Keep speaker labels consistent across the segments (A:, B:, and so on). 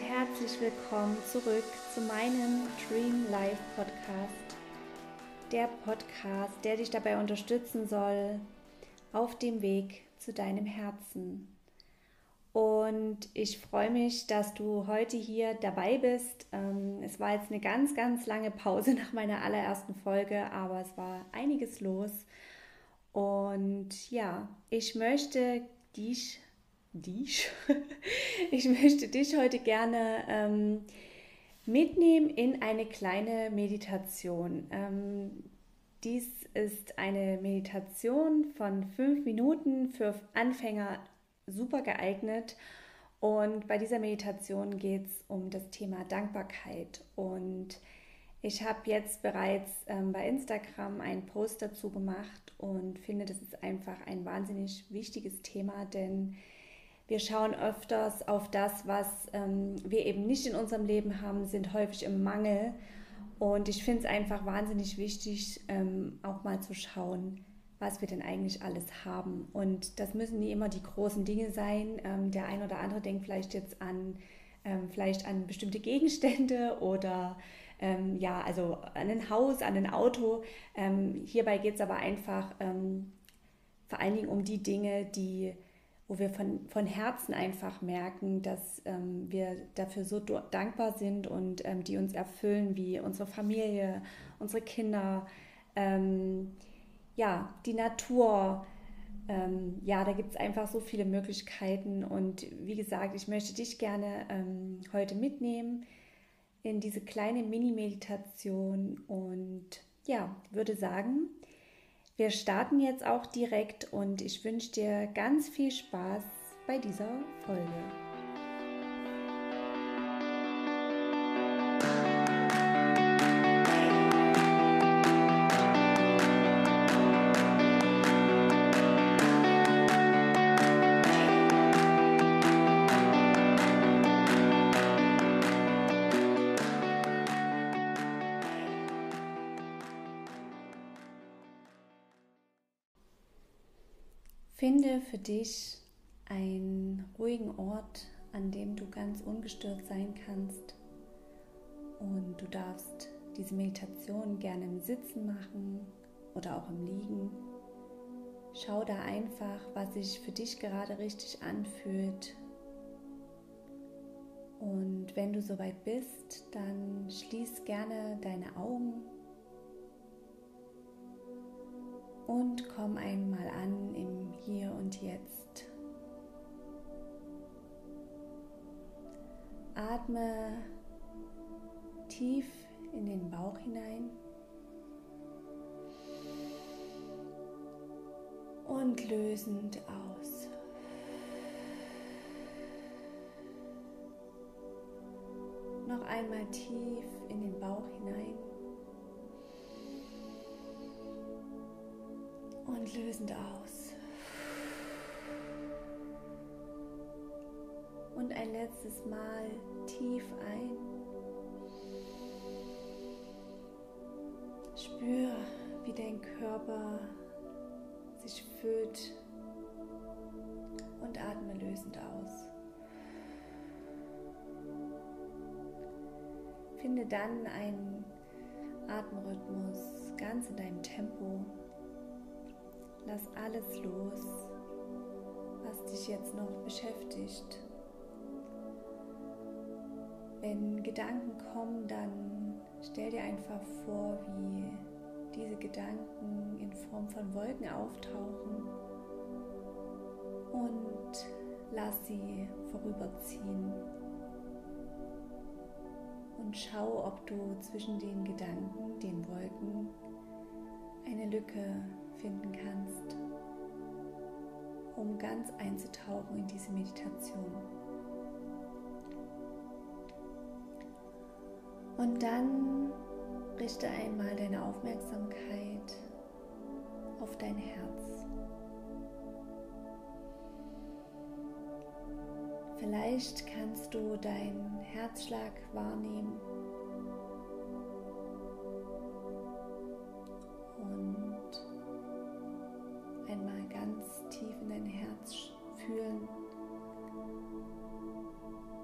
A: herzlich willkommen zurück zu meinem Dream Life Podcast. Der Podcast, der dich dabei unterstützen soll auf dem Weg zu deinem Herzen. Und ich freue mich, dass du heute hier dabei bist. Ähm, es war jetzt eine ganz, ganz lange Pause nach meiner allerersten Folge, aber es war einiges los. Und ja, ich möchte dich dich. Ich möchte dich heute gerne ähm, mitnehmen in eine kleine Meditation. Ähm, dies ist eine Meditation von fünf Minuten für Anfänger super geeignet. Und bei dieser Meditation geht es um das Thema Dankbarkeit. Und ich habe jetzt bereits ähm, bei Instagram einen Post dazu gemacht und finde, das ist einfach ein wahnsinnig wichtiges Thema, denn wir schauen öfters auf das, was ähm, wir eben nicht in unserem Leben haben, sind häufig im Mangel. Und ich finde es einfach wahnsinnig wichtig, ähm, auch mal zu schauen, was wir denn eigentlich alles haben. Und das müssen nie immer die großen Dinge sein. Ähm, der ein oder andere denkt vielleicht jetzt an, ähm, vielleicht an bestimmte Gegenstände oder ähm, ja, also an ein Haus, an ein Auto. Ähm, hierbei geht es aber einfach vor allen Dingen um die Dinge, die wo wir von, von Herzen einfach merken, dass ähm, wir dafür so dankbar sind und ähm, die uns erfüllen, wie unsere Familie, unsere Kinder, ähm, ja, die Natur. Ähm, ja, da gibt es einfach so viele Möglichkeiten und wie gesagt, ich möchte dich gerne ähm, heute mitnehmen in diese kleine Mini-Meditation und ja, würde sagen, wir starten jetzt auch direkt und ich wünsche dir ganz viel Spaß bei dieser Folge. Finde für dich einen ruhigen Ort, an dem du ganz ungestört sein kannst. Und du darfst diese Meditation gerne im Sitzen machen oder auch im Liegen. Schau da einfach, was sich für dich gerade richtig anfühlt. Und wenn du soweit bist, dann schließ gerne deine Augen und komm einmal an im Hier und Jetzt. Atme tief in den Bauch hinein und lösend aus. Noch einmal tief in den Bauch hinein. und lösend aus. Letztes Mal tief ein. Spür, wie dein Körper sich füllt und atme lösend aus. Finde dann einen Atemrhythmus ganz in deinem Tempo. Lass alles los, was dich jetzt noch beschäftigt. Wenn Gedanken kommen, dann stell dir einfach vor, wie diese Gedanken in Form von Wolken auftauchen und lass sie vorüberziehen. Und schau, ob du zwischen den Gedanken, den Wolken, eine Lücke finden kannst, um ganz einzutauchen in diese Meditation. Und dann richte einmal deine Aufmerksamkeit auf dein Herz. Vielleicht kannst du deinen Herzschlag wahrnehmen.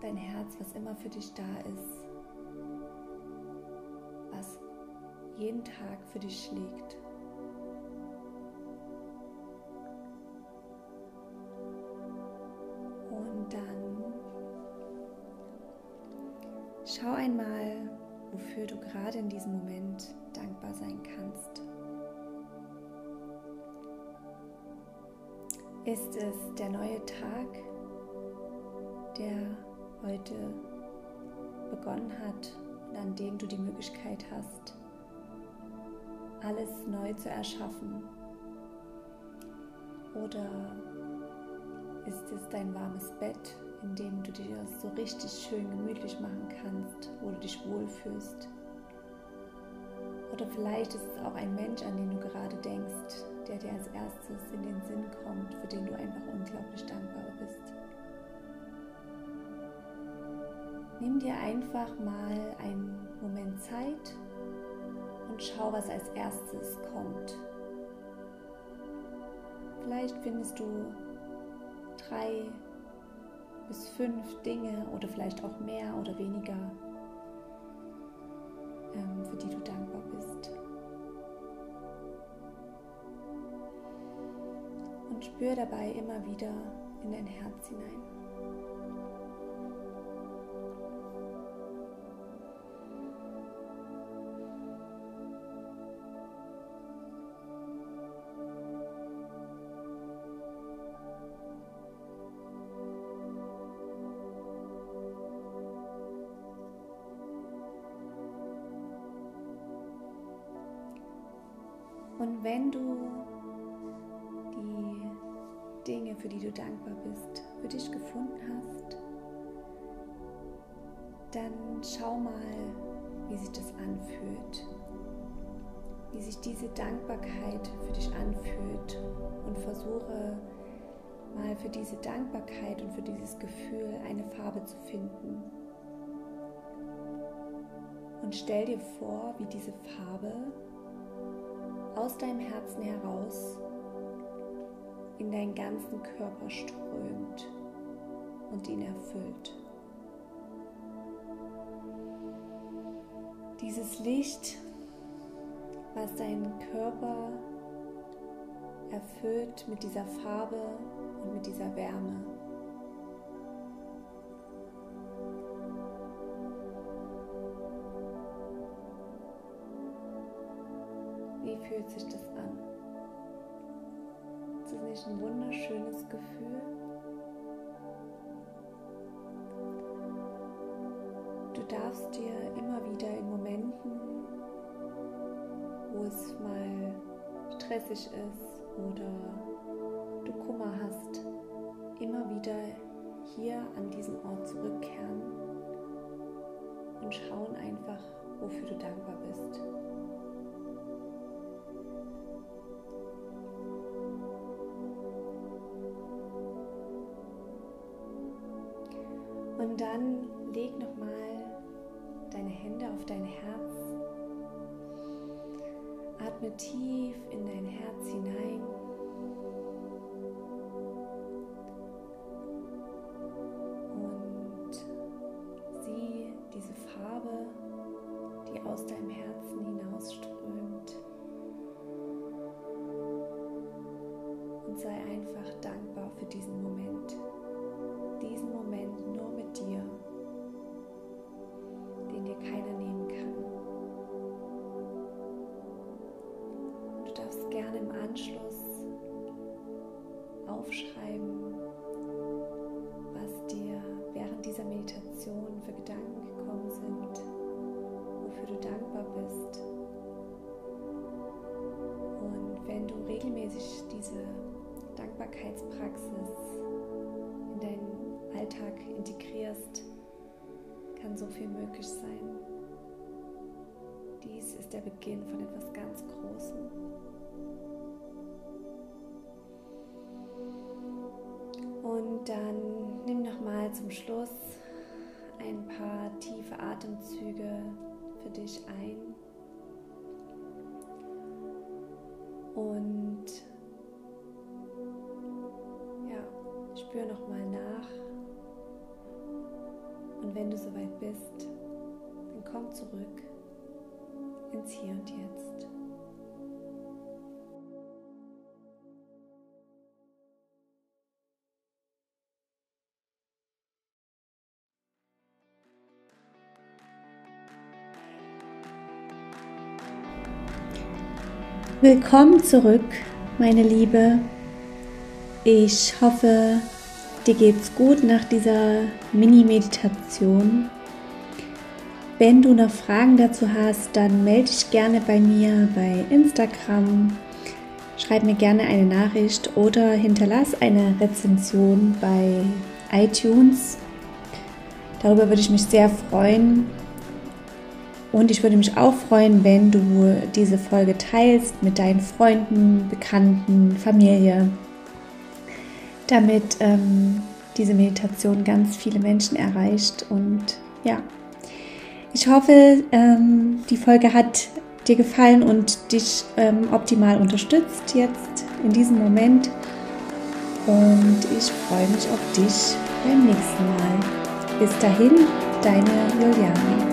A: Dein Herz, was immer für dich da ist, jeden Tag für dich schlägt. Und dann schau einmal, wofür du gerade in diesem Moment dankbar sein kannst. Ist es der neue Tag, der heute begonnen hat und an dem du die Möglichkeit hast, alles neu zu erschaffen? Oder ist es dein warmes Bett, in dem du dir so richtig schön gemütlich machen kannst, wo du dich wohlfühlst? Oder vielleicht ist es auch ein Mensch, an den du gerade denkst, der dir als erstes in den Sinn kommt, für den du einfach unglaublich dankbar bist. Nimm dir einfach mal einen Moment Zeit und schau, was als erstes kommt. Vielleicht findest du drei bis fünf Dinge oder vielleicht auch mehr oder weniger, ähm, für die du dankbar bist. Und spür dabei immer wieder in dein Herz hinein. Und wenn du die Dinge, für die du dankbar bist, für dich gefunden hast, dann schau mal, wie sich das anfühlt. Wie sich diese Dankbarkeit für dich anfühlt und versuche mal für diese Dankbarkeit und für dieses Gefühl eine Farbe zu finden. Und stell dir vor, wie diese Farbe aus deinem Herzen heraus in deinen ganzen Körper strömt und ihn erfüllt. Dieses Licht, was deinen Körper erfüllt mit dieser Farbe und mit dieser Wärme. Fühlt sich das an? Ist das nicht ein wunderschönes Gefühl? Du darfst dir immer wieder in Momenten, wo es mal stressig ist oder du Kummer hast, immer wieder hier an diesen Ort zurückkehren und schauen einfach, wofür du dankbar bist. Und dann leg nochmal deine Hände auf dein Herz. Atme tief in dein Herz hinein. Und sieh diese Farbe, die aus deinem Herzen hinausströmt. Und sei einfach dankbar für diesen Moment diesen Moment nur mit dir, den dir keiner nehmen kann. Du darfst gerne im Anschluss aufschreiben, was dir während dieser Meditation für Gedanken gekommen sind, wofür du dankbar bist. Und wenn du regelmäßig diese Dankbarkeitspraxis Alltag integrierst, kann so viel möglich sein. Dies ist der Beginn von etwas ganz Großem. Und dann nimm nochmal zum Schluss ein paar tiefe Atemzüge für dich ein. Und ja, spür nochmal nach, wenn du soweit bist, dann komm zurück ins Hier und Jetzt. Willkommen zurück, meine Liebe. Ich hoffe, dir geht's gut nach dieser Mini-Meditation. Wenn du noch Fragen dazu hast, dann melde dich gerne bei mir bei Instagram. Schreib mir gerne eine Nachricht oder hinterlass eine Rezension bei iTunes. Darüber würde ich mich sehr freuen. Und ich würde mich auch freuen, wenn du diese Folge teilst mit deinen Freunden, Bekannten, Familie, damit ähm, diese Meditation ganz viele Menschen erreicht. Und ja, ich hoffe, ähm, die Folge hat dir gefallen und dich ähm, optimal unterstützt jetzt in diesem Moment. Und ich freue mich auf dich beim nächsten Mal. Bis dahin, deine Juliane.